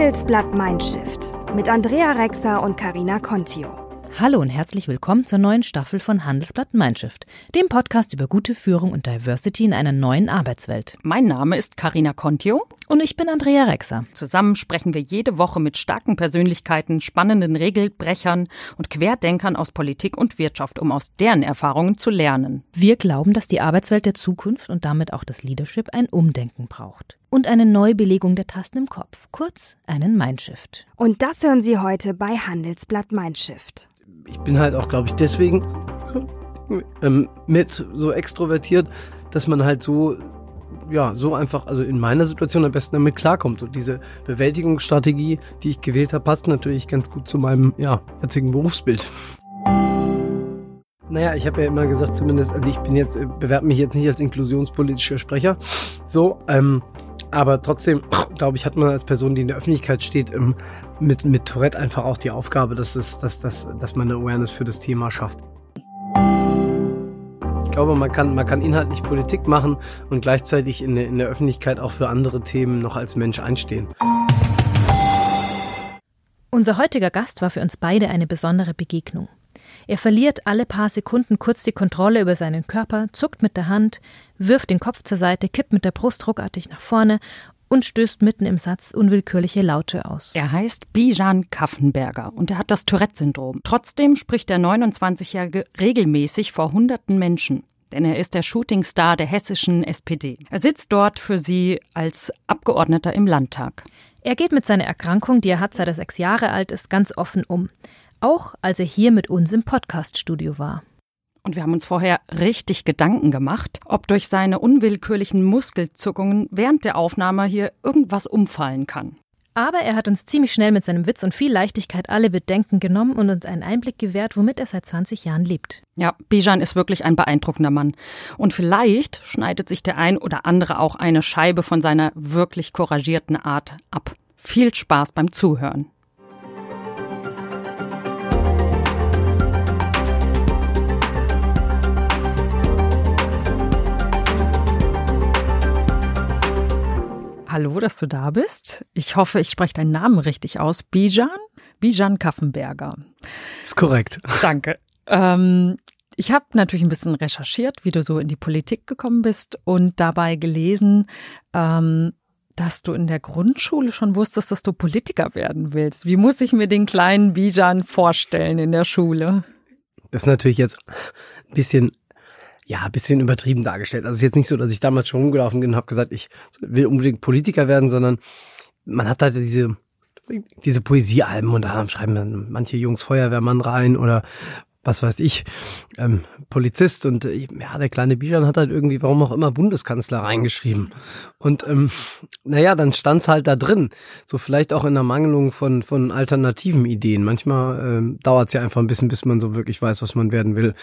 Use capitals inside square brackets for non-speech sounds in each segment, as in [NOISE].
Handelsblatt Mindshift mit Andrea Rexer und Karina Contio. Hallo und herzlich willkommen zur neuen Staffel von Handelsblatt Mindshift, dem Podcast über gute Führung und Diversity in einer neuen Arbeitswelt. Mein Name ist Karina Contio und ich bin Andrea Rexer. Zusammen sprechen wir jede Woche mit starken Persönlichkeiten, spannenden Regelbrechern und Querdenkern aus Politik und Wirtschaft, um aus deren Erfahrungen zu lernen. Wir glauben, dass die Arbeitswelt der Zukunft und damit auch das Leadership ein Umdenken braucht und eine Neubelegung der Tasten im Kopf, kurz einen Mindshift. Und das hören Sie heute bei Handelsblatt Mindshift ich bin halt auch, glaube ich, deswegen [LAUGHS] ähm, mit so extrovertiert, dass man halt so ja, so einfach, also in meiner Situation am besten damit klarkommt. Und diese Bewältigungsstrategie, die ich gewählt habe, passt natürlich ganz gut zu meinem, ja, jetzigen Berufsbild. Naja, ich habe ja immer gesagt, zumindest, also ich bin jetzt, äh, bewerbe mich jetzt nicht als inklusionspolitischer Sprecher. So, ähm, aber trotzdem, glaube ich, hat man als Person, die in der Öffentlichkeit steht, mit, mit Tourette einfach auch die Aufgabe, dass, es, dass, dass, dass man eine Awareness für das Thema schafft. Ich glaube, man kann, man kann inhaltlich Politik machen und gleichzeitig in der, in der Öffentlichkeit auch für andere Themen noch als Mensch einstehen. Unser heutiger Gast war für uns beide eine besondere Begegnung. Er verliert alle paar Sekunden kurz die Kontrolle über seinen Körper, zuckt mit der Hand, wirft den Kopf zur Seite, kippt mit der Brust ruckartig nach vorne und stößt mitten im Satz unwillkürliche Laute aus. Er heißt Bijan Kaffenberger und er hat das Tourette-Syndrom. Trotzdem spricht der 29-Jährige regelmäßig vor hunderten Menschen denn er ist der Shootingstar der hessischen SPD. Er sitzt dort für sie als Abgeordneter im Landtag. Er geht mit seiner Erkrankung, die er hat, seit er sechs Jahre alt ist, ganz offen um auch als er hier mit uns im Podcaststudio war. Und wir haben uns vorher richtig Gedanken gemacht, ob durch seine unwillkürlichen Muskelzuckungen während der Aufnahme hier irgendwas umfallen kann. Aber er hat uns ziemlich schnell mit seinem Witz und viel Leichtigkeit alle Bedenken genommen und uns einen Einblick gewährt, womit er seit 20 Jahren lebt. Ja, Bijan ist wirklich ein beeindruckender Mann. Und vielleicht schneidet sich der ein oder andere auch eine Scheibe von seiner wirklich couragierten Art ab. Viel Spaß beim Zuhören. Hallo, dass du da bist. Ich hoffe, ich spreche deinen Namen richtig aus. Bijan? Bijan Kaffenberger. Ist korrekt. Danke. Ähm, ich habe natürlich ein bisschen recherchiert, wie du so in die Politik gekommen bist und dabei gelesen, ähm, dass du in der Grundschule schon wusstest, dass du Politiker werden willst. Wie muss ich mir den kleinen Bijan vorstellen in der Schule? Das ist natürlich jetzt ein bisschen ja, bisschen übertrieben dargestellt. Also es ist jetzt nicht so, dass ich damals schon rumgelaufen bin und habe gesagt, ich will unbedingt Politiker werden, sondern man hat halt diese, diese Poesiealben und da schreiben dann manche Jungs Feuerwehrmann rein oder was weiß ich, ähm, Polizist und äh, ja, der kleine Bijan hat halt irgendwie, warum auch immer, Bundeskanzler reingeschrieben. Und ähm, naja, dann stand's halt da drin. So vielleicht auch in der Mangelung von, von alternativen Ideen. Manchmal ähm, dauert's ja einfach ein bisschen, bis man so wirklich weiß, was man werden will.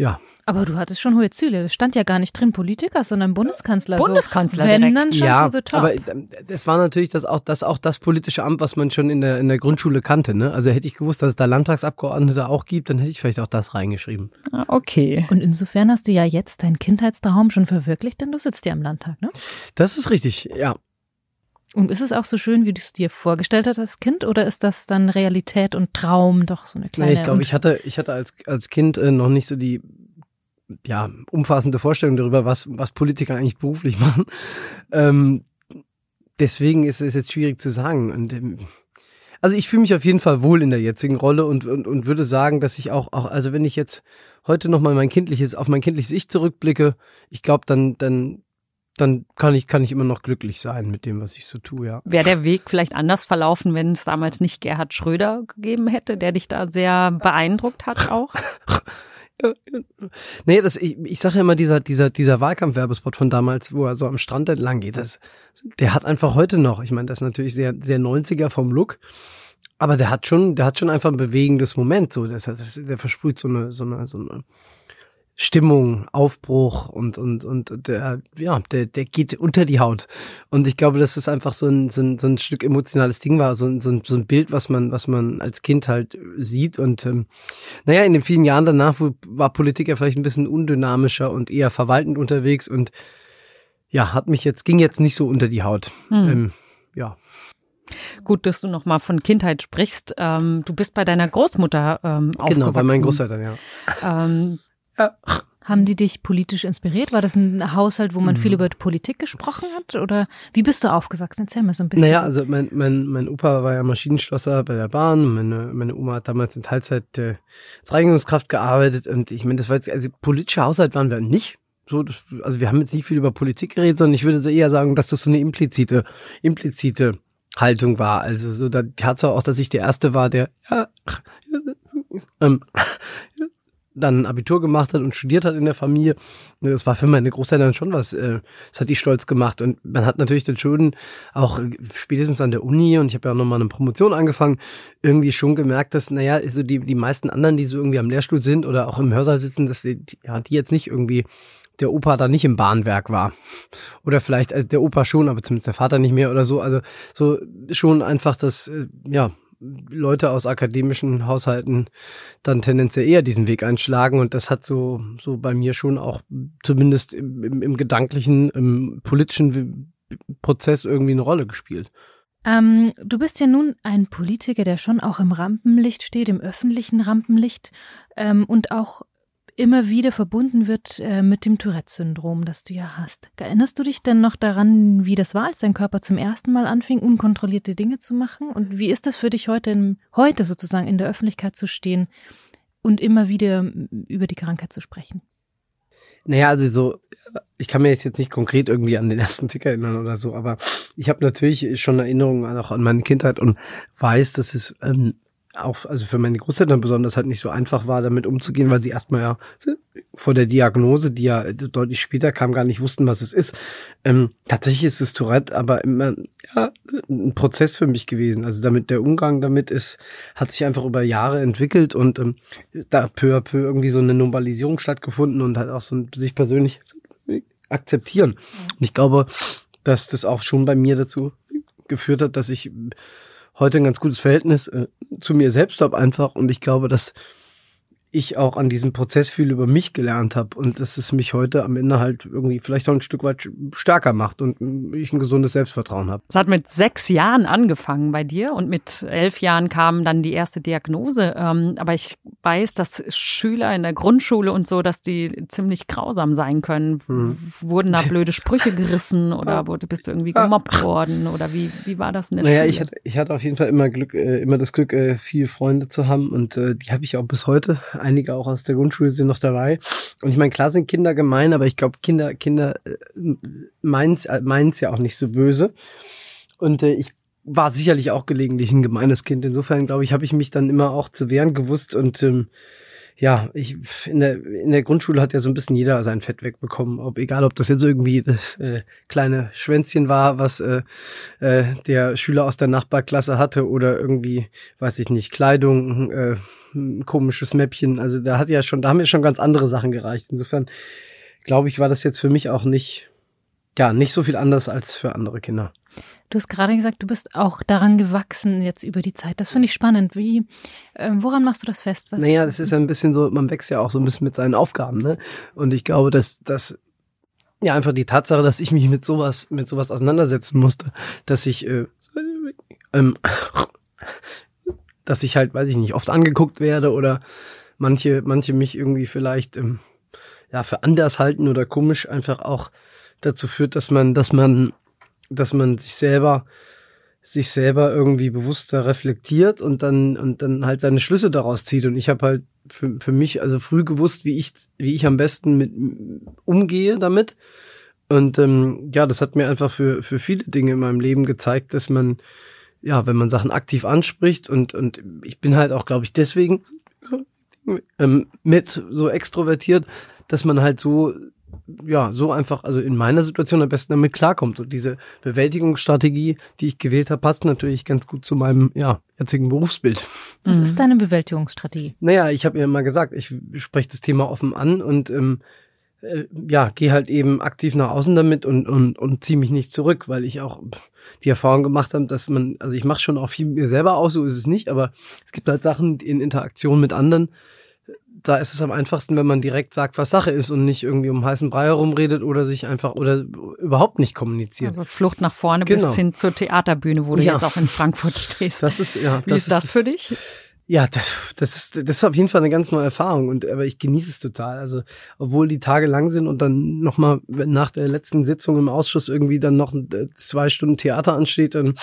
Ja, aber du hattest schon hohe Ziele. Das stand ja gar nicht drin Politiker, sondern Bundeskanzler. Bundeskanzler. So, wenn direkt. dann schon ja, so top. aber ähm, das war natürlich das auch, das auch das politische Amt, was man schon in der, in der Grundschule kannte. Ne? Also hätte ich gewusst, dass es da Landtagsabgeordnete auch gibt, dann hätte ich vielleicht auch das reingeschrieben. Ah, okay. Und insofern hast du ja jetzt deinen Kindheitstraum schon verwirklicht, denn du sitzt ja im Landtag, ne? Das ist richtig, ja. Und ist es auch so schön, wie du es dir vorgestellt hast als Kind, oder ist das dann Realität und Traum doch so eine kleine? Nee, ich glaube, ich hatte, ich hatte als, als Kind äh, noch nicht so die ja, umfassende Vorstellung darüber, was, was Politiker eigentlich beruflich [LAUGHS] machen. Ähm, deswegen ist es jetzt schwierig zu sagen. Und, ähm, also ich fühle mich auf jeden Fall wohl in der jetzigen Rolle und, und, und würde sagen, dass ich auch, auch, also wenn ich jetzt heute nochmal mein kindliches, auf mein kindliches Ich zurückblicke, ich glaube, dann, dann, dann kann ich, kann ich immer noch glücklich sein mit dem, was ich so tue, ja. Wäre der Weg vielleicht anders verlaufen, wenn es damals nicht Gerhard Schröder gegeben hätte, der dich da sehr beeindruckt hat auch? [LAUGHS] Nee, das, ich, ich sage ja immer, dieser, dieser, dieser Wahlkampfwerbespot von damals, wo er so am Strand entlang geht, das, der hat einfach heute noch, ich meine, das ist natürlich sehr, sehr 90er vom Look, aber der hat schon, der hat schon einfach ein bewegendes Moment, so, das, das, der versprüht so eine, so eine, so eine, Stimmung, Aufbruch und, und, und der, ja, der, der geht unter die Haut. Und ich glaube, dass das einfach so ein, so ein, so ein Stück emotionales Ding war, so ein, so ein, so ein Bild, was man, was man als Kind halt sieht. Und ähm, naja, in den vielen Jahren danach war Politik ja vielleicht ein bisschen undynamischer und eher verwaltend unterwegs und ja, hat mich jetzt, ging jetzt nicht so unter die Haut. Mhm. Ähm, ja. Gut, dass du noch mal von Kindheit sprichst. Ähm, du bist bei deiner Großmutter ähm, aufgewachsen. Genau, bei meinen Großeltern, ja. Ähm, ja. Haben die dich politisch inspiriert? War das ein Haushalt, wo man Mhm. viel über Politik gesprochen hat? Oder wie bist du aufgewachsen? Erzähl mal so ein bisschen. Naja, also mein, mein, mein Opa war ja Maschinenschlosser bei der Bahn. Meine, meine Oma hat damals in Teilzeit äh, als Reinigungskraft gearbeitet. Und ich meine, das war jetzt, also politischer Haushalt waren wir nicht. So, das, also wir haben jetzt nicht viel über Politik geredet, sondern ich würde eher sagen, dass das so eine implizite, implizite Haltung war. Also so da, Tatsache auch, dass ich der Erste war, der ja, [LAUGHS] ähm, dann ein Abitur gemacht hat und studiert hat in der Familie. Das war für meine Großeltern schon was, äh, das hat die stolz gemacht. Und man hat natürlich dann schon auch äh, spätestens an der Uni, und ich habe ja auch nochmal eine Promotion angefangen, irgendwie schon gemerkt, dass, naja, also die, die meisten anderen, die so irgendwie am Lehrstuhl sind oder auch im Hörsaal sitzen, dass die, ja, die jetzt nicht irgendwie der Opa da nicht im Bahnwerk war. Oder vielleicht also der Opa schon, aber zumindest der Vater nicht mehr oder so. Also so schon einfach, dass, äh, ja, Leute aus akademischen Haushalten dann tendenziell eher diesen Weg einschlagen und das hat so, so bei mir schon auch zumindest im, im, im gedanklichen, im politischen Prozess irgendwie eine Rolle gespielt. Ähm, du bist ja nun ein Politiker, der schon auch im Rampenlicht steht, im öffentlichen Rampenlicht ähm, und auch immer wieder verbunden wird äh, mit dem Tourette-Syndrom, das du ja hast. Erinnerst du dich denn noch daran, wie das war, als dein Körper zum ersten Mal anfing, unkontrollierte Dinge zu machen? Und wie ist das für dich heute, in, heute sozusagen in der Öffentlichkeit zu stehen und immer wieder über die Krankheit zu sprechen? Naja, also so, ich kann mir jetzt nicht konkret irgendwie an den ersten Tick erinnern oder so, aber ich habe natürlich schon Erinnerungen auch an meine Kindheit und weiß, dass es ähm, auch, also für meine Großeltern besonders halt nicht so einfach war, damit umzugehen, weil sie erstmal ja vor der Diagnose, die ja deutlich später kam, gar nicht wussten, was es ist. Ähm, tatsächlich ist es Tourette, aber immer ja, ein Prozess für mich gewesen. Also damit der Umgang damit ist, hat sich einfach über Jahre entwickelt und ähm, da peu à peu irgendwie so eine Normalisierung stattgefunden und halt auch so ein, sich persönlich akzeptieren. Und ich glaube, dass das auch schon bei mir dazu geführt hat, dass ich heute ein ganz gutes Verhältnis äh, zu mir selbst habe einfach. Und ich glaube, dass ich auch an diesem Prozess viel über mich gelernt habe und dass es mich heute am Ende halt irgendwie vielleicht auch ein Stück weit stärker macht und ich ein gesundes Selbstvertrauen habe. Es hat mit sechs Jahren angefangen bei dir und mit elf Jahren kam dann die erste Diagnose. Ähm, aber ich weiß, dass Schüler in der Grundschule und so, dass die ziemlich grausam sein können. Mhm. Wurden da [LAUGHS] blöde Sprüche gerissen oder wurde, bist du irgendwie gemobbt worden oder wie, wie war das in der Naja, Schule? ich hatte, ich hatte auf jeden Fall immer Glück, äh, immer das Glück, äh, viele Freunde zu haben und äh, die habe ich auch bis heute. Einige auch aus der Grundschule sind noch dabei. Und ich meine, klar sind Kinder gemein, aber ich glaube, Kinder, Kinder äh, meins, äh, ja auch nicht so böse. Und äh, ich war sicherlich auch gelegentlich ein gemeines Kind. Insofern, glaube ich, habe ich mich dann immer auch zu wehren gewusst und ähm, ja, ich in der in der Grundschule hat ja so ein bisschen jeder sein Fett wegbekommen, ob egal ob das jetzt irgendwie das äh, kleine Schwänzchen war, was äh, äh, der Schüler aus der Nachbarklasse hatte oder irgendwie, weiß ich nicht, Kleidung, äh, komisches Mäppchen. Also da hat ja schon, da haben ja schon ganz andere Sachen gereicht. Insofern glaube ich, war das jetzt für mich auch nicht ja, nicht so viel anders als für andere Kinder. Du hast gerade gesagt, du bist auch daran gewachsen jetzt über die Zeit. Das finde ich spannend. Wie, äh, woran machst du das fest? Was, Naja, das ist ja ein bisschen so, man wächst ja auch so ein bisschen mit seinen Aufgaben, ne? Und ich glaube, dass dass ja einfach die Tatsache, dass ich mich mit sowas, mit sowas auseinandersetzen musste, dass ich, äh, ähm, dass ich halt, weiß ich nicht, oft angeguckt werde oder manche, manche mich irgendwie vielleicht ähm, ja für anders halten oder komisch einfach auch dazu führt, dass man, dass man, dass man sich selber sich selber irgendwie bewusster reflektiert und dann und dann halt seine Schlüsse daraus zieht. Und ich habe halt für, für mich also früh gewusst, wie ich wie ich am besten mit umgehe damit. Und ähm, ja, das hat mir einfach für für viele Dinge in meinem Leben gezeigt, dass man ja, wenn man Sachen aktiv anspricht und und ich bin halt auch, glaube ich, deswegen ähm, mit so extrovertiert, dass man halt so ja, so einfach, also in meiner Situation am besten damit klarkommt. Und diese Bewältigungsstrategie, die ich gewählt habe, passt natürlich ganz gut zu meinem, ja, jetzigen Berufsbild. Was Mhm. ist deine Bewältigungsstrategie? Naja, ich habe ja immer gesagt, ich spreche das Thema offen an und ähm, äh, ja, gehe halt eben aktiv nach außen damit und, und, und ziehe mich nicht zurück, weil ich auch die Erfahrung gemacht habe, dass man, also ich mache schon auch viel mit mir selber aus, so ist es nicht, aber es gibt halt Sachen in Interaktion mit anderen, da ist es am einfachsten, wenn man direkt sagt, was Sache ist und nicht irgendwie um heißen Brei herumredet oder sich einfach oder überhaupt nicht kommuniziert. Also Flucht nach vorne genau. bis hin zur Theaterbühne, wo du ja. jetzt auch in Frankfurt stehst. Das ist ja. Wie das ist das ist, für dich? Ja, das, das ist das ist auf jeden Fall eine ganz neue Erfahrung und aber ich genieße es total. Also obwohl die Tage lang sind und dann noch mal nach der letzten Sitzung im Ausschuss irgendwie dann noch äh, zwei Stunden Theater ansteht, dann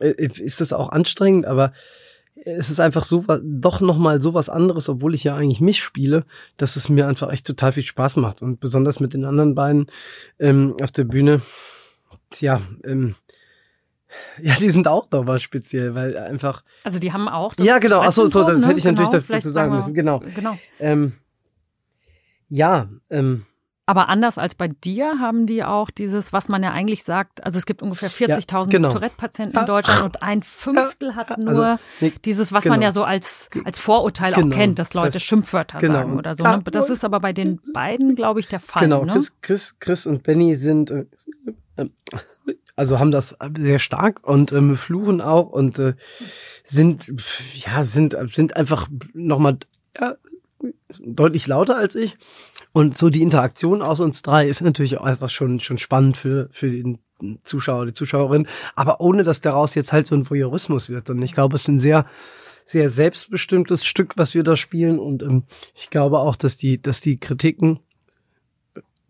äh, ist das auch anstrengend. Aber es ist einfach so doch noch mal so was anderes, obwohl ich ja eigentlich mich spiele, dass es mir einfach echt total viel Spaß macht und besonders mit den anderen beiden ähm, auf der Bühne. Tja, ähm, ja, die sind auch nochmal speziell, weil einfach. Also die haben auch. ja, genau. Achso, so, das ne? hätte ich natürlich genau, dazu sagen müssen. Genau. Genau. Ähm, ja. Ähm, aber anders als bei dir haben die auch dieses, was man ja eigentlich sagt, also es gibt ungefähr 40.000 ja, genau. Tourette-Patienten in Deutschland und ein Fünftel hat nur also, nee, dieses, was genau. man ja so als, als Vorurteil genau. auch kennt, dass Leute das, Schimpfwörter genau. sagen oder so. Ne? Das ist aber bei den beiden, glaube ich, der Fall. Genau, ne? Chris, Chris, Chris und Benny sind, äh, äh, also haben das sehr stark und ähm, fluchen auch und äh, sind ja sind sind einfach nochmal ja, deutlich lauter als ich. Und so die Interaktion aus uns drei ist natürlich auch einfach schon schon spannend für für den Zuschauer die Zuschauerin. Aber ohne dass daraus jetzt halt so ein Voyeurismus wird. Und ich glaube es ist ein sehr sehr selbstbestimmtes Stück was wir da spielen. Und ähm, ich glaube auch dass die dass die Kritiken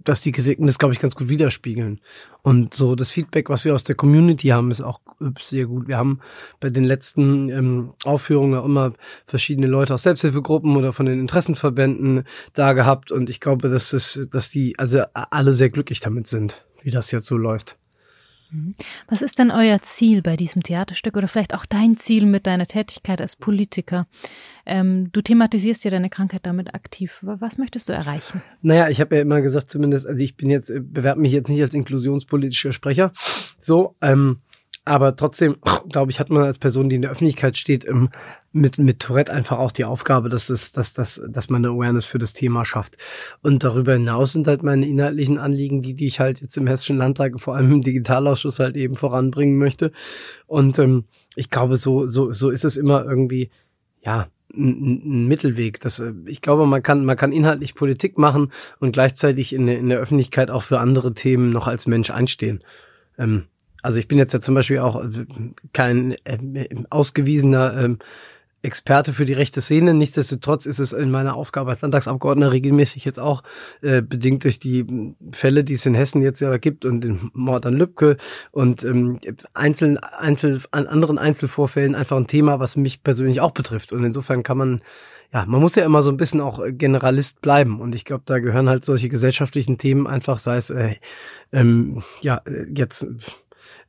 dass die Kritiken das, glaube ich, ganz gut widerspiegeln. Und so das Feedback, was wir aus der Community haben, ist auch sehr gut. Wir haben bei den letzten ähm, Aufführungen auch immer verschiedene Leute aus Selbsthilfegruppen oder von den Interessenverbänden da gehabt. Und ich glaube, dass, es, dass die also alle sehr glücklich damit sind, wie das jetzt so läuft. Mhm. Was ist denn euer Ziel bei diesem Theaterstück oder vielleicht auch dein Ziel mit deiner Tätigkeit als Politiker? Ähm, du thematisierst ja deine Krankheit damit aktiv. Was möchtest du erreichen? Naja, ich habe ja immer gesagt, zumindest, also ich bin jetzt, äh, bewerbe mich jetzt nicht als inklusionspolitischer Sprecher. So, ähm, aber trotzdem, glaube ich, hat man als Person, die in der Öffentlichkeit steht, ähm, mit, mit Tourette einfach auch die Aufgabe, dass, es, dass, dass, dass man eine Awareness für das Thema schafft. Und darüber hinaus sind halt meine inhaltlichen Anliegen, die, die ich halt jetzt im Hessischen Landtag, vor allem im Digitalausschuss halt eben voranbringen möchte. Und ähm, ich glaube, so, so, so ist es immer irgendwie, ja, ein, ein Mittelweg. Das, äh, ich glaube, man kann, man kann inhaltlich Politik machen und gleichzeitig in, in der Öffentlichkeit auch für andere Themen noch als Mensch einstehen. Ähm, also ich bin jetzt ja zum Beispiel auch äh, kein äh, ausgewiesener ähm, Experte für die rechte Szene. Nichtsdestotrotz ist es in meiner Aufgabe als Landtagsabgeordneter regelmäßig jetzt auch äh, bedingt durch die Fälle, die es in Hessen jetzt ja gibt und den Mord an Lübcke und ähm, einzeln, einzel, an anderen Einzelvorfällen einfach ein Thema, was mich persönlich auch betrifft. Und insofern kann man ja, man muss ja immer so ein bisschen auch Generalist bleiben. Und ich glaube, da gehören halt solche gesellschaftlichen Themen einfach, sei es äh, ähm, ja jetzt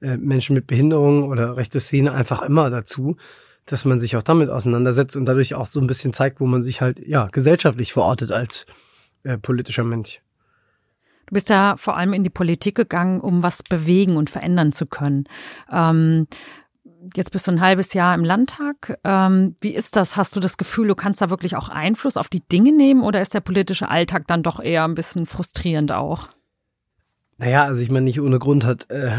äh, Menschen mit Behinderung oder rechte Szene einfach immer dazu, dass man sich auch damit auseinandersetzt und dadurch auch so ein bisschen zeigt, wo man sich halt ja gesellschaftlich verortet als äh, politischer Mensch. Du bist ja vor allem in die Politik gegangen, um was bewegen und verändern zu können. Ähm, jetzt bist du ein halbes Jahr im Landtag. Ähm, wie ist das? Hast du das Gefühl, du kannst da wirklich auch Einfluss auf die Dinge nehmen oder ist der politische Alltag dann doch eher ein bisschen frustrierend auch? Naja, also ich meine, nicht ohne Grund hat äh,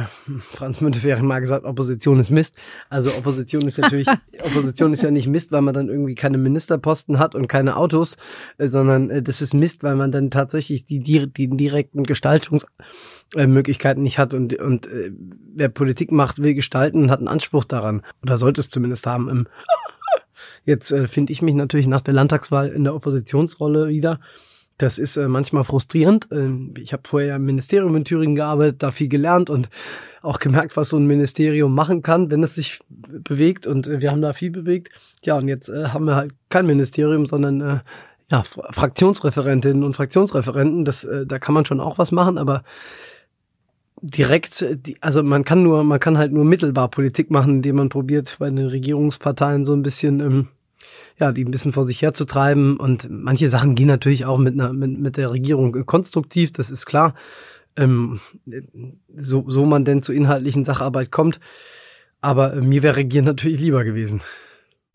Franz Müntefering mal gesagt, Opposition ist Mist. Also Opposition ist natürlich, [LAUGHS] Opposition ist ja nicht Mist, weil man dann irgendwie keine Ministerposten hat und keine Autos, äh, sondern äh, das ist Mist, weil man dann tatsächlich die, die, die direkten Gestaltungsmöglichkeiten nicht hat und, und äh, wer Politik macht, will gestalten und hat einen Anspruch daran. Oder sollte es zumindest haben. Im [LAUGHS] Jetzt äh, finde ich mich natürlich nach der Landtagswahl in der Oppositionsrolle wieder. Das ist äh, manchmal frustrierend. Ähm, ich habe vorher im Ministerium in Thüringen gearbeitet, da viel gelernt und auch gemerkt, was so ein Ministerium machen kann, wenn es sich bewegt. Und äh, wir haben da viel bewegt. Ja, und jetzt äh, haben wir halt kein Ministerium, sondern äh, ja, Fraktionsreferentinnen und Fraktionsreferenten. Das, äh, da kann man schon auch was machen, aber direkt, äh, die, also man kann nur, man kann halt nur mittelbar Politik machen, indem man probiert, bei den Regierungsparteien so ein bisschen ähm, ja, die ein bisschen vor sich herzutreiben. Und manche Sachen gehen natürlich auch mit, einer, mit, mit der Regierung konstruktiv, das ist klar. Ähm, so, so man denn zur inhaltlichen Sacharbeit kommt. Aber äh, mir wäre Regieren natürlich lieber gewesen.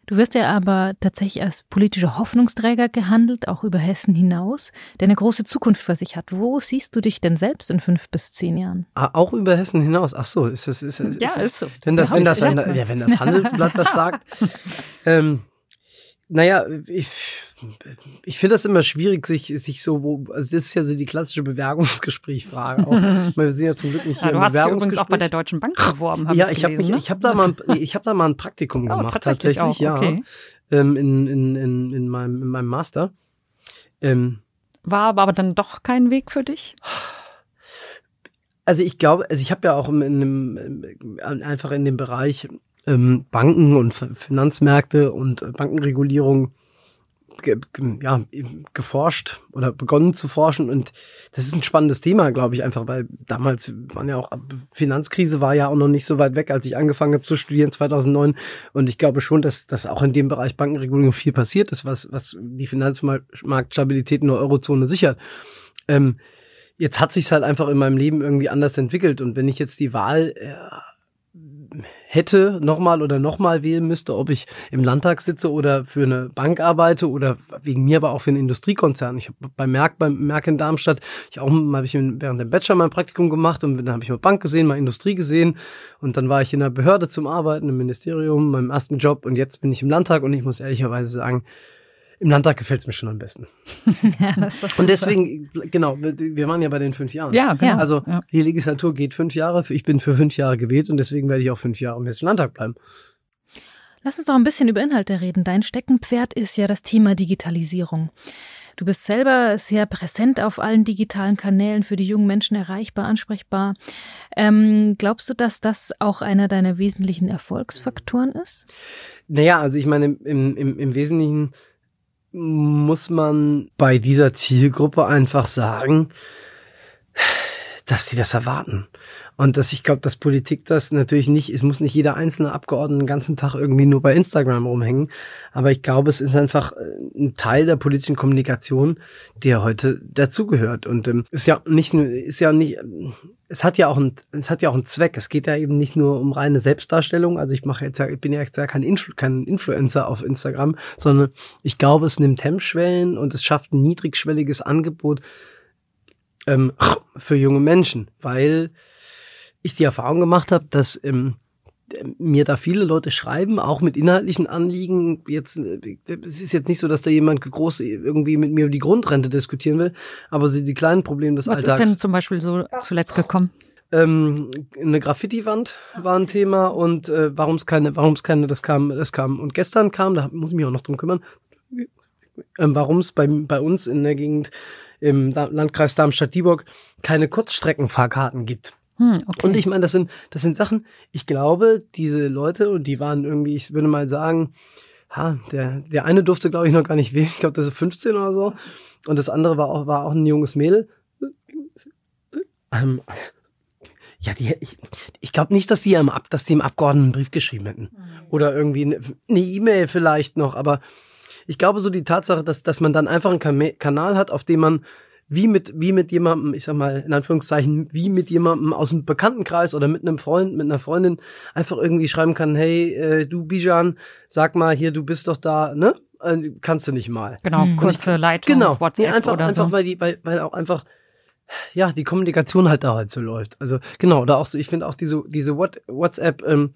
Du wirst ja aber tatsächlich als politischer Hoffnungsträger gehandelt, auch über Hessen hinaus, der eine große Zukunft vor sich hat. Wo siehst du dich denn selbst in fünf bis zehn Jahren? Ah, auch über Hessen hinaus. Ach so, ist das, ist, ist, ja, ist so. Wenn das, wenn das, ein, ja, wenn das Handelsblatt das sagt. [LAUGHS] ähm, Naja, ich, ich finde das immer schwierig, sich, sich so, wo, also das ist ja so die klassische Bewerbungsgesprächfrage auch. [LAUGHS] wir sind ja zum Glück nicht hier Ja, du im hast dich übrigens Bewerbungsgespräch. auch bei der Deutschen Bank beworben, habe ja, ich ich habe gelesen, mich, ne? ich habe da mal, ein, [LAUGHS] ich habe da mal ein Praktikum Oh, gemacht, tatsächlich auch, ja, okay. ähm, in, in, in, in meinem, in meinem Master. Ähm, War aber, aber dann doch kein Weg für dich? Also ich glaube, also ich habe ja auch in ähm, einfach in dem Bereich ähm, Banken und Finanzmärkte und äh, Bankenregulierung ge, ge, ja, geforscht oder begonnen zu forschen und das ist ein spannendes Thema, glaube ich, einfach, weil damals waren ja auch Finanzkrise war ja auch noch nicht so weit weg, als ich angefangen habe zu studieren 2009 und ich glaube schon, dass dass auch in dem Bereich Bankenregulierung viel passiert ist, was was die Finanzmarktstabilität in der Eurozone sichert. Ähm, jetzt hat sich's halt einfach in meinem Leben irgendwie anders entwickelt und wenn ich jetzt die Wahl äh, hätte nochmal oder nochmal wählen müsste, ob ich im Landtag sitze oder für eine Bank arbeite oder wegen mir aber auch für einen Industriekonzern. Ich habe bei Merck, beim Merck in Darmstadt, ich auch habe ich während dem Bachelor mein Praktikum gemacht und dann habe ich mal Bank gesehen, mal Industrie gesehen und dann war ich in der Behörde zum Arbeiten, im Ministerium, meinem ersten Job und jetzt bin ich im Landtag und ich muss ehrlicherweise sagen, im Landtag gefällt's mir schon am besten. [LAUGHS] ja, das ist doch Und super. deswegen, genau, wir wir waren ja bei den fünf Jahren. Ja, genau. Also ja. die Legislatur geht fünf Jahre. Ich bin für fünf Jahre gewählt und deswegen werde ich auch fünf Jahre im Hessischen Landtag bleiben. Lass uns doch ein bisschen über Inhalte reden. Dein Steckenpferd ist ja das Thema Digitalisierung. Du bist selber sehr präsent auf allen digitalen Kanälen, für die jungen Menschen erreichbar, ansprechbar. Ähm, glaubst du, dass das auch einer deiner wesentlichen Erfolgsfaktoren ist? Naja, also ich meine, im, im, im Wesentlichen muss man bei dieser Zielgruppe einfach sagen, dass sie das erwarten. Und dass ich glaube, dass Politik das natürlich nicht, es muss nicht jeder einzelne Abgeordnete den ganzen Tag irgendwie nur bei Instagram rumhängen. Aber ich glaube, es ist einfach äh, ein Teil der politischen Kommunikation, der heute dazugehört. Und ähm, ist ja nicht ist ja nicht, es hat ja auch ein, es hat ja auch einen Zweck. Es geht ja eben nicht nur um reine Selbstdarstellung. Also ich mache jetzt ja, ich bin ja jetzt ja kein, Influ kein Influencer auf Instagram, sondern ich glaube, es nimmt Hemmschwellen und es schafft ein niedrigschwelliges Angebot ähm, für junge Menschen, weil ich die Erfahrung gemacht habe, dass ähm, mir da viele Leute schreiben, auch mit inhaltlichen Anliegen. Jetzt, äh, es ist jetzt nicht so, dass da jemand groß irgendwie mit mir über die Grundrente diskutieren will, aber sie die kleinen Probleme des Was Alltags. ist denn zum Beispiel so zuletzt gekommen? Ähm, eine Graffiti-Wand war ein Thema und äh, warum es keine, warum es keine, das kam, das kam und gestern kam, da muss ich mich auch noch drum kümmern, ähm, warum es bei, bei uns in der Gegend im Landkreis Darmstadt-Dieburg keine Kurzstreckenfahrkarten gibt. Hm, okay. Und ich meine, das sind, das sind Sachen, ich glaube, diese Leute, und die waren irgendwie, ich würde mal sagen, ha, der, der eine durfte, glaube ich, noch gar nicht [LAUGHS] wählen, ich glaube, das ist 15 oder so. Und das andere war auch, war auch ein junges Mädel. Ähm, ja, die, ich, ich glaube nicht, dass die, Ab, dass die im Abgeordneten einen Brief geschrieben hätten. Oder irgendwie eine eine E-Mail vielleicht noch, aber ich glaube so die Tatsache, dass, dass man dann einfach einen Kanal hat, auf dem man wie mit, wie mit jemandem, ich sag mal, in Anführungszeichen, wie mit jemandem aus dem Bekanntenkreis oder mit einem Freund, mit einer Freundin einfach irgendwie schreiben kann, hey, äh, du Bijan, sag mal hier, du bist doch da, ne? Äh, kannst du nicht mal. genau, Hm. kurze Leitung, Genau, WhatsApp nee, einfach, oder einfach so. weil die, weil, weil auch einfach, ja, die Kommunikation halt da halt so läuft. Also genau, oder auch so, ich finde auch diese, diese What, WhatsApp, ähm,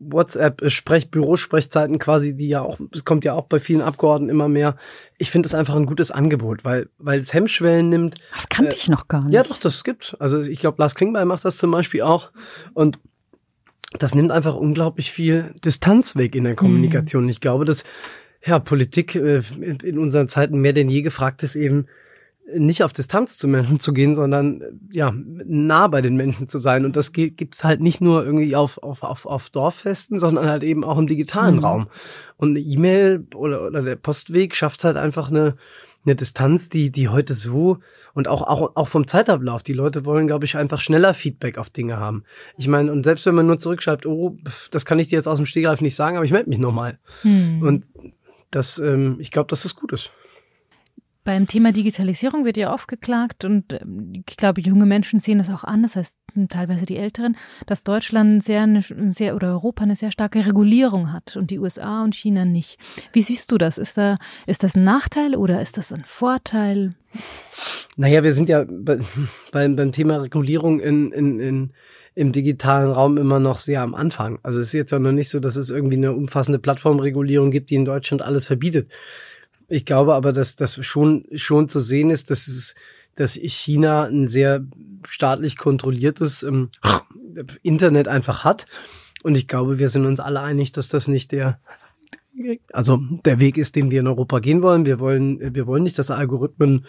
WhatsApp äh, Bürosprechzeiten quasi, die ja auch, es kommt ja auch bei vielen Abgeordneten immer mehr. Ich finde es einfach ein gutes Angebot, weil, weil es Hemmschwellen nimmt. Das kannte ich noch gar nicht. Ja, doch, das gibt. Also ich glaube, Lars Klingbeil macht das zum Beispiel auch. Und das nimmt einfach unglaublich viel Distanz weg in der Kommunikation. Ich glaube, dass ja Politik äh, in unseren Zeiten mehr denn je gefragt ist, eben nicht auf Distanz zu Menschen zu gehen, sondern ja nah bei den Menschen zu sein. Und das ge- gibt's halt nicht nur irgendwie auf, auf, auf, auf Dorffesten, sondern halt eben auch im digitalen Mhm. Raum. Und eine E-Mail oder, oder der Postweg schafft halt einfach eine, eine Distanz, die, die heute so und auch, auch, auch vom Zeitablauf. Die Leute wollen, glaube ich, einfach schneller Feedback auf Dinge haben. Ich meine, und selbst wenn man nur zurückschreibt, oh, das kann ich dir jetzt aus dem Stegreif nicht sagen, aber ich melde mich nochmal. Hm. Und das, ähm, ich glaube, dass das gut ist. Beim Thema Digitalisierung wird ja oft geklagt und ähm, ich glaube, junge Menschen sehen das auch an, das heißt hm, teilweise die Älteren, dass Deutschland sehr, eine, sehr oder Europa eine sehr starke Regulierung hat und die USA und China nicht. Wie siehst du das? Ist da ist das ein Nachteil oder ist das ein Vorteil? Naja, wir sind ja bei, [LAUGHS] beim, beim Thema Regulierung in, in, in, im digitalen Raum immer noch sehr am Anfang. Also es ist jetzt auch noch nicht so, dass es irgendwie eine umfassende Plattformregulierung gibt, die in Deutschland alles verbietet. Ich glaube aber, dass das schon, schon zu sehen ist, dass es, dass China ein sehr staatlich kontrolliertes ähm, Internet einfach hat. Und ich glaube, wir sind uns alle einig, dass das nicht der also der Weg ist, den wir in Europa gehen wollen. Wir wollen, wir wollen nicht, dass Algorithmen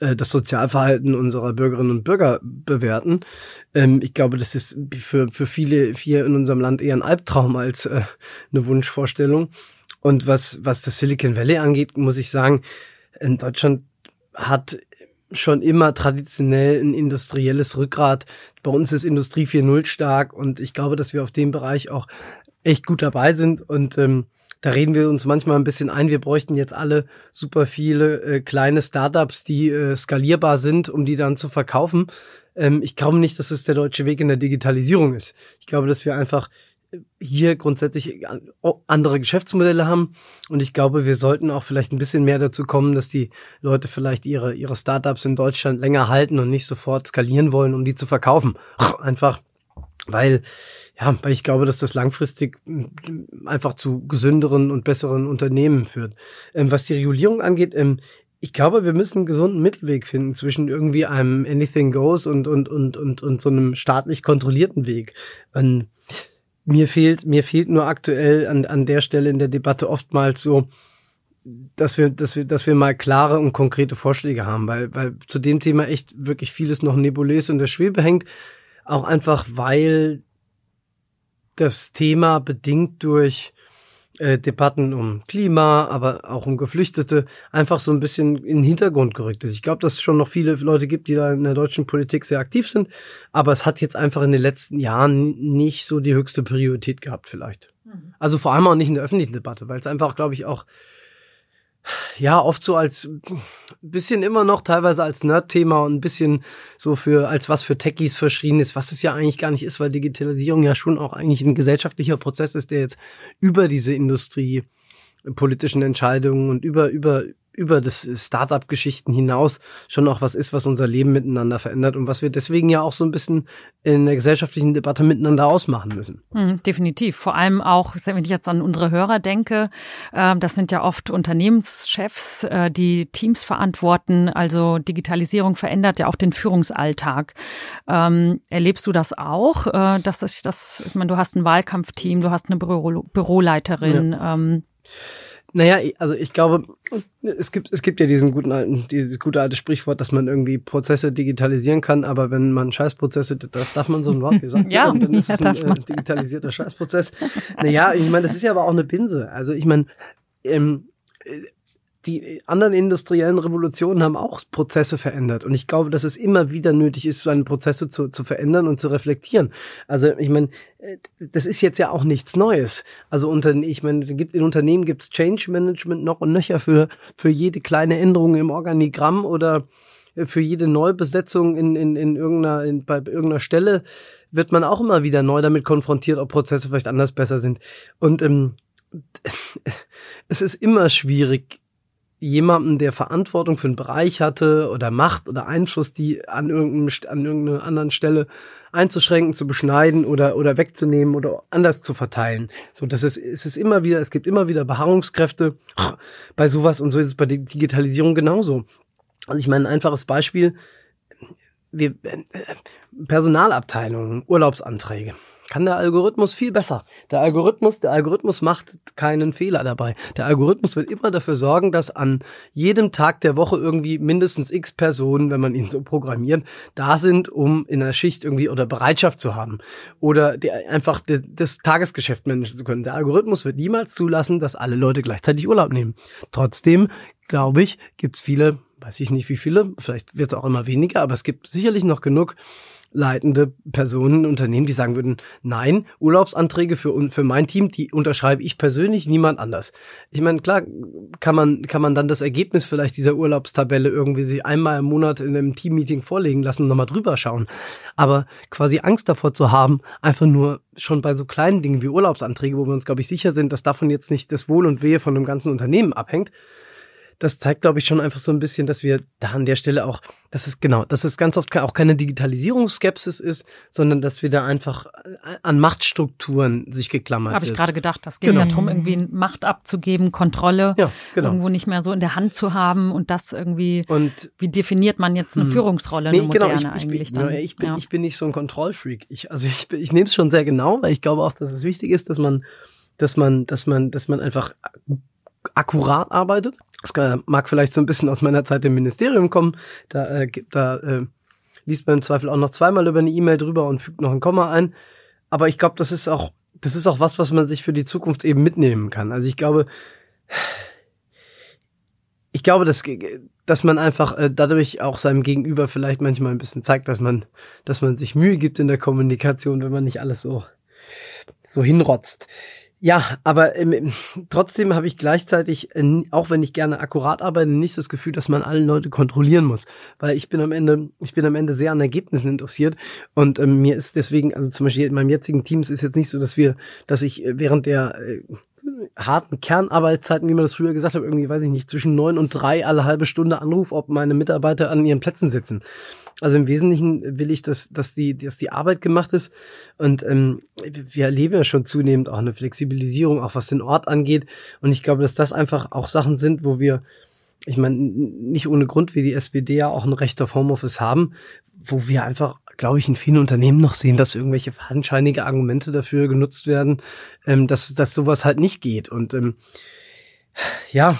äh, das Sozialverhalten unserer Bürgerinnen und Bürger bewerten. Ähm, ich glaube, das ist für, für viele hier in unserem Land eher ein Albtraum als äh, eine Wunschvorstellung. Und was, was das Silicon Valley angeht, muss ich sagen, in Deutschland hat schon immer traditionell ein industrielles Rückgrat. Bei uns ist Industrie 4.0 stark und ich glaube, dass wir auf dem Bereich auch echt gut dabei sind und ähm, da reden wir uns manchmal ein bisschen ein, wir bräuchten jetzt alle super viele äh, kleine Startups, die äh, skalierbar sind, um die dann zu verkaufen. Ähm, ich glaube nicht, dass es der deutsche Weg in der Digitalisierung ist. Ich glaube, dass wir einfach hier grundsätzlich andere Geschäftsmodelle haben und ich glaube, wir sollten auch vielleicht ein bisschen mehr dazu kommen, dass die Leute vielleicht ihre ihre Startups in Deutschland länger halten und nicht sofort skalieren wollen, um die zu verkaufen. [LAUGHS] Einfach weil ja, weil ich glaube, dass das langfristig mm, einfach zu gesünderen und besseren Unternehmen führt. Ähm, was die Regulierung angeht, ähm, ich glaube, wir müssen einen gesunden Mittelweg finden zwischen irgendwie einem Anything Goes und, und, und, und, und so einem staatlich kontrollierten Weg. Und mir fehlt, mir fehlt nur aktuell an, an der Stelle in der Debatte oftmals so, dass wir, dass wir, dass wir mal klare und konkrete Vorschläge haben, weil, weil zu dem Thema echt wirklich vieles noch nebulös in der Schwebe hängt. Auch einfach, weil das Thema bedingt durch äh, Debatten um Klima, aber auch um Geflüchtete einfach so ein bisschen in den Hintergrund gerückt ist. Ich glaube, dass es schon noch viele Leute gibt, die da in der deutschen Politik sehr aktiv sind, aber es hat jetzt einfach in den letzten Jahren nicht so die höchste Priorität gehabt vielleicht. Mhm. Also vor allem auch nicht in der öffentlichen Debatte, weil es einfach, glaube ich, auch ja, oft so als bisschen immer noch teilweise als Nerd-Thema und ein bisschen so für, als was für Techies verschrien ist, was es ja eigentlich gar nicht ist, weil Digitalisierung ja schon auch eigentlich ein gesellschaftlicher Prozess ist, der jetzt über diese Industrie politischen Entscheidungen und über, über, über das Startup-Geschichten hinaus schon auch was ist, was unser Leben miteinander verändert und was wir deswegen ja auch so ein bisschen in der gesellschaftlichen Debatte miteinander ausmachen müssen. Mhm, definitiv. Vor allem auch, wenn ich jetzt an unsere Hörer denke, äh, das sind ja oft Unternehmenschefs, äh, die Teams verantworten. Also Digitalisierung verändert ja auch den Führungsalltag. Ähm, erlebst du das auch, äh, dass das, das, ich meine, du hast ein Wahlkampfteam, du hast eine Büro, Büroleiterin. Ja. Ähm, naja, also ich glaube, es gibt, es gibt ja diesen guten alten, dieses gute alte Sprichwort, dass man irgendwie Prozesse digitalisieren kann, aber wenn man Scheißprozesse, darf, darf man so ein Wort gesagt [LAUGHS] ja, dann ist ja, es ein äh, digitalisierter Scheißprozess. Naja, ich meine, das ist ja aber auch eine Binse. Also ich meine, ähm, die anderen industriellen Revolutionen haben auch Prozesse verändert. Und ich glaube, dass es immer wieder nötig ist, seine Prozesse zu, zu verändern und zu reflektieren. Also ich meine, äh, das ist jetzt ja auch nichts Neues. Also unter, ich meine, in Unternehmen gibt es Change Management noch und nöcher für, für jede kleine Änderung im Organigramm oder für jede Neubesetzung in, in, in irgendeiner, in, bei irgendeiner Stelle wird man auch immer wieder neu damit konfrontiert, ob Prozesse vielleicht anders besser sind. Und ähm, [LAUGHS] es ist immer schwierig, jemanden, der Verantwortung für einen Bereich hatte oder Macht oder Einfluss, die an, irgendeinem, an irgendeiner anderen Stelle einzuschränken, zu beschneiden oder, oder wegzunehmen oder anders zu verteilen. So, das ist, es ist immer wieder, es gibt immer wieder Beharrungskräfte bei sowas und so ist es bei der Digitalisierung genauso. Also ich meine, ein einfaches Beispiel, wir, äh, Personalabteilungen, Urlaubsanträge kann der Algorithmus viel besser. Der Algorithmus, der Algorithmus macht keinen Fehler dabei. Der Algorithmus wird immer dafür sorgen, dass an jedem Tag der Woche irgendwie mindestens x Personen, wenn man ihn so programmiert, da sind, um in der Schicht irgendwie oder Bereitschaft zu haben oder die, einfach die, das Tagesgeschäft managen zu können. Der Algorithmus wird niemals zulassen, dass alle Leute gleichzeitig Urlaub nehmen. Trotzdem, glaube ich, gibt's viele, weiß ich nicht wie viele, vielleicht wird's auch immer weniger, aber es gibt sicherlich noch genug leitende Personen, Unternehmen, die sagen würden, nein, Urlaubsanträge für, für mein Team, die unterschreibe ich persönlich, niemand anders. Ich meine, klar, kann man, kann man dann das Ergebnis vielleicht dieser Urlaubstabelle irgendwie sie einmal im Monat in einem Teammeeting vorlegen lassen und nochmal drüber schauen. Aber quasi Angst davor zu haben, einfach nur schon bei so kleinen Dingen wie Urlaubsanträge, wo wir uns, glaube ich, sicher sind, dass davon jetzt nicht das Wohl und Wehe von einem ganzen Unternehmen abhängt, das zeigt, glaube ich, schon einfach so ein bisschen, dass wir da an der Stelle auch, dass es genau, dass es ganz oft auch keine Digitalisierungsskepsis ist, sondern dass wir da einfach äh, an Machtstrukturen sich geklammert Habe ich gerade gedacht, das geht genau. ja darum, irgendwie Macht abzugeben, Kontrolle ja, genau. irgendwo nicht mehr so in der Hand zu haben und das irgendwie, und, wie definiert man jetzt eine mh. Führungsrolle, eine nee, moderne genau, ich, eigentlich ich, dann? Ich bin, ja. ich bin nicht so ein Kontrollfreak. Ich, also ich, ich nehme es schon sehr genau, weil ich glaube auch, dass es wichtig ist, dass man dass man, dass man, dass man einfach akkurat arbeitet. Das mag vielleicht so ein bisschen aus meiner Zeit im Ministerium kommen. Da, äh, da äh, liest man im Zweifel auch noch zweimal über eine E-Mail drüber und fügt noch ein Komma ein. Aber ich glaube, das ist auch, das ist auch was, was man sich für die Zukunft eben mitnehmen kann. Also ich glaube, ich glaube, dass, dass man einfach äh, dadurch auch seinem Gegenüber vielleicht manchmal ein bisschen zeigt, dass man, dass man sich Mühe gibt in der Kommunikation, wenn man nicht alles so, so hinrotzt. Ja, aber ähm, trotzdem habe ich gleichzeitig, äh, auch wenn ich gerne akkurat arbeite, nicht das Gefühl, dass man alle Leute kontrollieren muss, weil ich bin am Ende, ich bin am Ende sehr an Ergebnissen interessiert und ähm, mir ist deswegen, also zum Beispiel in meinem jetzigen Team ist jetzt nicht so, dass wir, dass ich äh, während der äh, harten Kernarbeitszeiten, wie man das früher gesagt hat, irgendwie, weiß ich nicht, zwischen neun und drei alle halbe Stunde anrufe, ob meine Mitarbeiter an ihren Plätzen sitzen. Also im Wesentlichen will ich, dass, dass, die, dass die Arbeit gemacht ist. Und ähm, wir erleben ja schon zunehmend auch eine Flexibilisierung, auch was den Ort angeht. Und ich glaube, dass das einfach auch Sachen sind, wo wir, ich meine, nicht ohne Grund, wie die SPD ja auch ein Recht auf Homeoffice haben, wo wir einfach, glaube ich, in vielen Unternehmen noch sehen, dass irgendwelche fadenscheinige Argumente dafür genutzt werden, ähm, dass, dass sowas halt nicht geht. Und ähm, ja,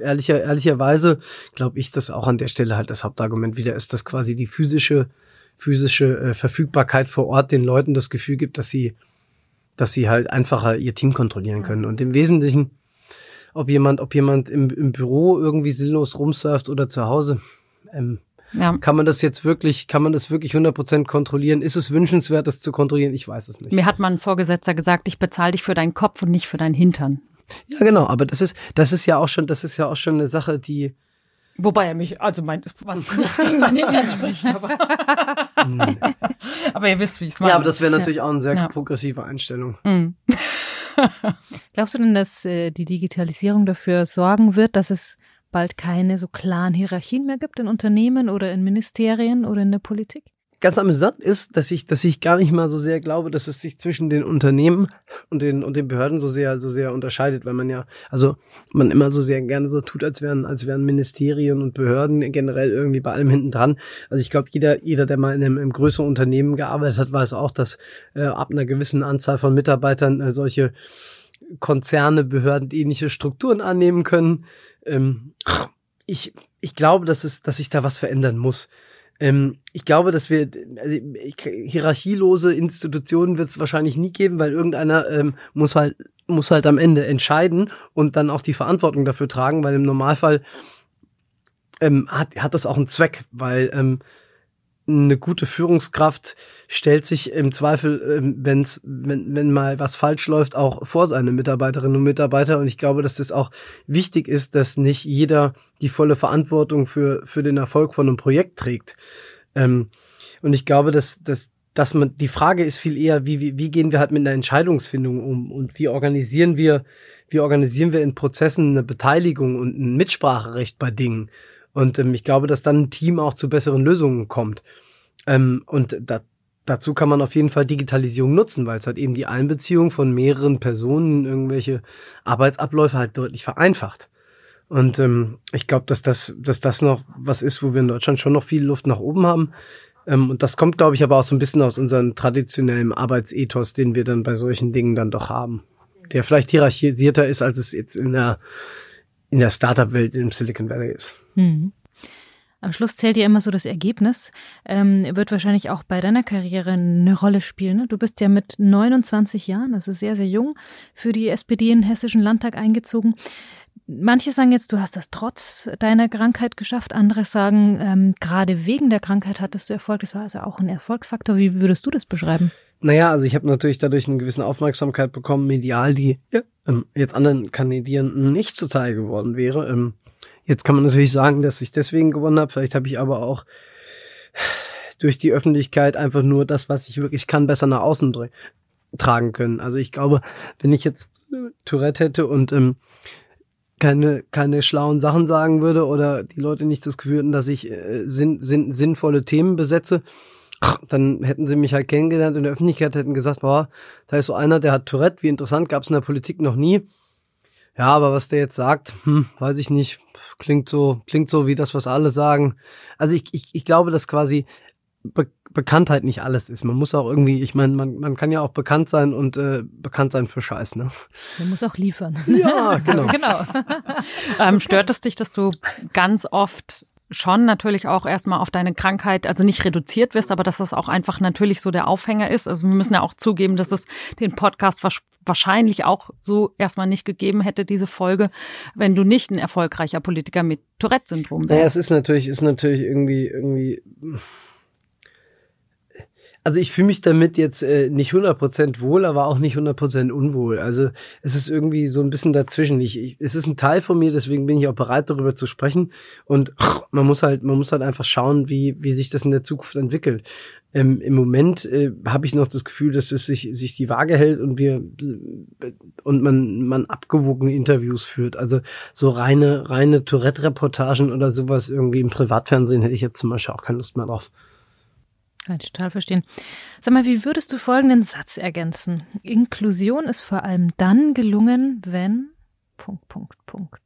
ehrlicher, ehrlicherweise glaube ich, dass auch an der Stelle halt das Hauptargument wieder ist, dass quasi die physische, physische äh, Verfügbarkeit vor Ort den Leuten das Gefühl gibt, dass sie, dass sie halt einfacher ihr Team kontrollieren können. Und im Wesentlichen, ob jemand, ob jemand im, im Büro irgendwie sinnlos rumsurft oder zu Hause, ähm, ja. Kann man das jetzt wirklich, kann man das wirklich 100% kontrollieren? Ist es wünschenswert, das zu kontrollieren? Ich weiß es nicht. Mir hat mein Vorgesetzter gesagt, ich bezahle dich für deinen Kopf und nicht für deinen Hintern. Ja, genau, aber das ist, das ist ja auch schon, das ist ja auch schon eine Sache, die. Wobei er mich, also meint, was [LAUGHS] nicht gegen mein Hintern spricht, aber. [LAUGHS] aber ihr wisst, wie ich es meine. Ja, aber das wäre natürlich ja. auch eine sehr ja. progressive Einstellung. Mhm. [LAUGHS] Glaubst du denn, dass äh, die Digitalisierung dafür sorgen wird, dass es bald keine so klaren Hierarchien mehr gibt in Unternehmen oder in Ministerien oder in der Politik? Ganz amüsant ist, dass ich, dass ich gar nicht mal so sehr glaube, dass es sich zwischen den Unternehmen und den, und den Behörden so sehr, so sehr unterscheidet, weil man ja, also man immer so sehr gerne so tut, als wären, als wären Ministerien und Behörden generell irgendwie bei allem hinten dran. Also ich glaube, jeder, jeder, der mal in einem, einem größeren Unternehmen gearbeitet hat, weiß auch, dass äh, ab einer gewissen Anzahl von Mitarbeitern äh, solche Konzerne, Behörden ähnliche Strukturen annehmen können. Ähm, ich, ich glaube, dass es, dass sich da was verändern muss. Ähm, ich glaube, dass wir also, hierarchielose Institutionen wird es wahrscheinlich nie geben, weil irgendeiner ähm, muss halt muss halt am Ende entscheiden und dann auch die Verantwortung dafür tragen, weil im Normalfall ähm, hat, hat das auch einen Zweck, weil ähm, eine gute Führungskraft stellt sich im Zweifel, ähm, wenn's, wenn, wenn mal was falsch läuft, auch vor seine Mitarbeiterinnen und Mitarbeiter. Und ich glaube, dass das auch wichtig ist, dass nicht jeder die volle Verantwortung für, für den Erfolg von einem Projekt trägt. Ähm, und ich glaube, dass, dass, dass man, die Frage ist viel eher, wie, wie, wie gehen wir halt mit einer Entscheidungsfindung um und wie organisieren wir, wie organisieren wir in Prozessen eine Beteiligung und ein Mitspracherecht bei Dingen. Und ähm, ich glaube, dass dann ein Team auch zu besseren Lösungen kommt. Ähm, und da, dazu kann man auf jeden Fall Digitalisierung nutzen, weil es halt eben die Einbeziehung von mehreren Personen in irgendwelche Arbeitsabläufe halt deutlich vereinfacht. Und ähm, ich glaube, dass das, dass das noch was ist, wo wir in Deutschland schon noch viel Luft nach oben haben. Ähm, und das kommt, glaube ich, aber auch so ein bisschen aus unserem traditionellen Arbeitsethos, den wir dann bei solchen Dingen dann doch haben. Der vielleicht hierarchisierter ist, als es jetzt in der, in der Startup-Welt im Silicon Valley ist. Mhm. Am Schluss zählt ja immer so das Ergebnis. Ähm, wird wahrscheinlich auch bei deiner Karriere eine Rolle spielen. Ne? Du bist ja mit 29 Jahren, also sehr, sehr jung, für die SPD in den Hessischen Landtag eingezogen. Manche sagen jetzt, du hast das trotz deiner Krankheit geschafft. Andere sagen, ähm, gerade wegen der Krankheit hattest du Erfolg. Das war also auch ein Erfolgsfaktor. Wie würdest du das beschreiben? Naja, also ich habe natürlich dadurch eine gewisse Aufmerksamkeit bekommen, medial, die ja, ähm, jetzt anderen Kandidierenden nicht zuteil geworden wäre. Ähm, Jetzt kann man natürlich sagen, dass ich deswegen gewonnen habe. Vielleicht habe ich aber auch durch die Öffentlichkeit einfach nur das, was ich wirklich kann, besser nach außen tragen können. Also ich glaube, wenn ich jetzt Tourette hätte und ähm, keine, keine schlauen Sachen sagen würde oder die Leute nicht das Gefühl hätten, dass ich äh, sinn, sinn, sinnvolle Themen besetze, dann hätten sie mich halt kennengelernt in der Öffentlichkeit, hätten gesagt, boah, da ist so einer, der hat Tourette, wie interessant, gab es in der Politik noch nie. Ja, aber was der jetzt sagt, hm, weiß ich nicht, klingt so, klingt so wie das, was alle sagen. Also ich, ich, ich glaube, dass quasi Be Bekanntheit nicht alles ist. Man muss auch irgendwie, ich meine, man, man kann ja auch bekannt sein und äh, bekannt sein für Scheiß, ne? Man muss auch liefern. Ja, [LAUGHS] genau. genau. [LAUGHS] [LAUGHS] ähm, stört es dich, dass du ganz oft schon natürlich auch erstmal auf deine Krankheit, also nicht reduziert wirst, aber dass das auch einfach natürlich so der Aufhänger ist. Also wir müssen ja auch zugeben, dass es den Podcast wahrscheinlich auch so erstmal nicht gegeben hätte, diese Folge, wenn du nicht ein erfolgreicher Politiker mit Tourette-Syndrom wärst. Naja, es ist natürlich, ist natürlich irgendwie, irgendwie, also ich fühle mich damit jetzt äh, nicht 100% wohl, aber auch nicht 100% unwohl. Also es ist irgendwie so ein bisschen dazwischen. Ich, ich, es ist ein Teil von mir, deswegen bin ich auch bereit, darüber zu sprechen. Und man muss halt, man muss halt einfach schauen, wie, wie sich das in der Zukunft entwickelt. Ähm, Im Moment äh, habe ich noch das Gefühl, dass es sich, sich die Waage hält und wir und man, man abgewogene Interviews führt. Also so reine, reine Tourette-Reportagen oder sowas irgendwie im Privatfernsehen hätte ich jetzt zum Beispiel auch keine Lust mehr drauf. Kann ich total verstehen. Sag mal, wie würdest du folgenden Satz ergänzen? Inklusion ist vor allem dann gelungen, wenn. Punkt, Punkt, Punkt.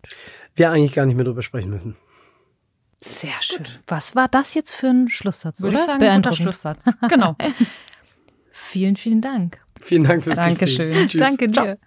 Wir eigentlich gar nicht mehr drüber sprechen müssen. Sehr schön. Gut. Was war das jetzt für ein Schlusssatz? Würde oder? ich sagen, guter Schlusssatz. Genau. [LAUGHS] vielen, vielen Dank. Vielen Dank fürs Dankeschön. Gespräch. Danke dir.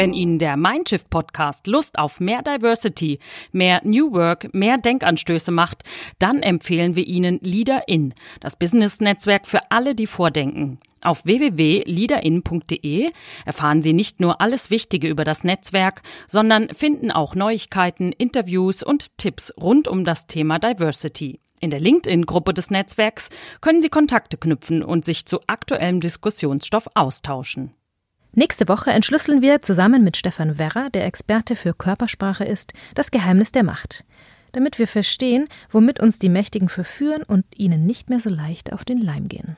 Wenn Ihnen der Mindshift Podcast Lust auf mehr Diversity, mehr New Work, mehr Denkanstöße macht, dann empfehlen wir Ihnen Leader In, das Business Netzwerk für alle, die vordenken. Auf www.leaderin.de erfahren Sie nicht nur alles Wichtige über das Netzwerk, sondern finden auch Neuigkeiten, Interviews und Tipps rund um das Thema Diversity. In der LinkedIn-Gruppe des Netzwerks können Sie Kontakte knüpfen und sich zu aktuellem Diskussionsstoff austauschen. Nächste Woche entschlüsseln wir zusammen mit Stefan Werrer, der Experte für Körpersprache ist, das Geheimnis der Macht, damit wir verstehen, womit uns die Mächtigen verführen und ihnen nicht mehr so leicht auf den Leim gehen.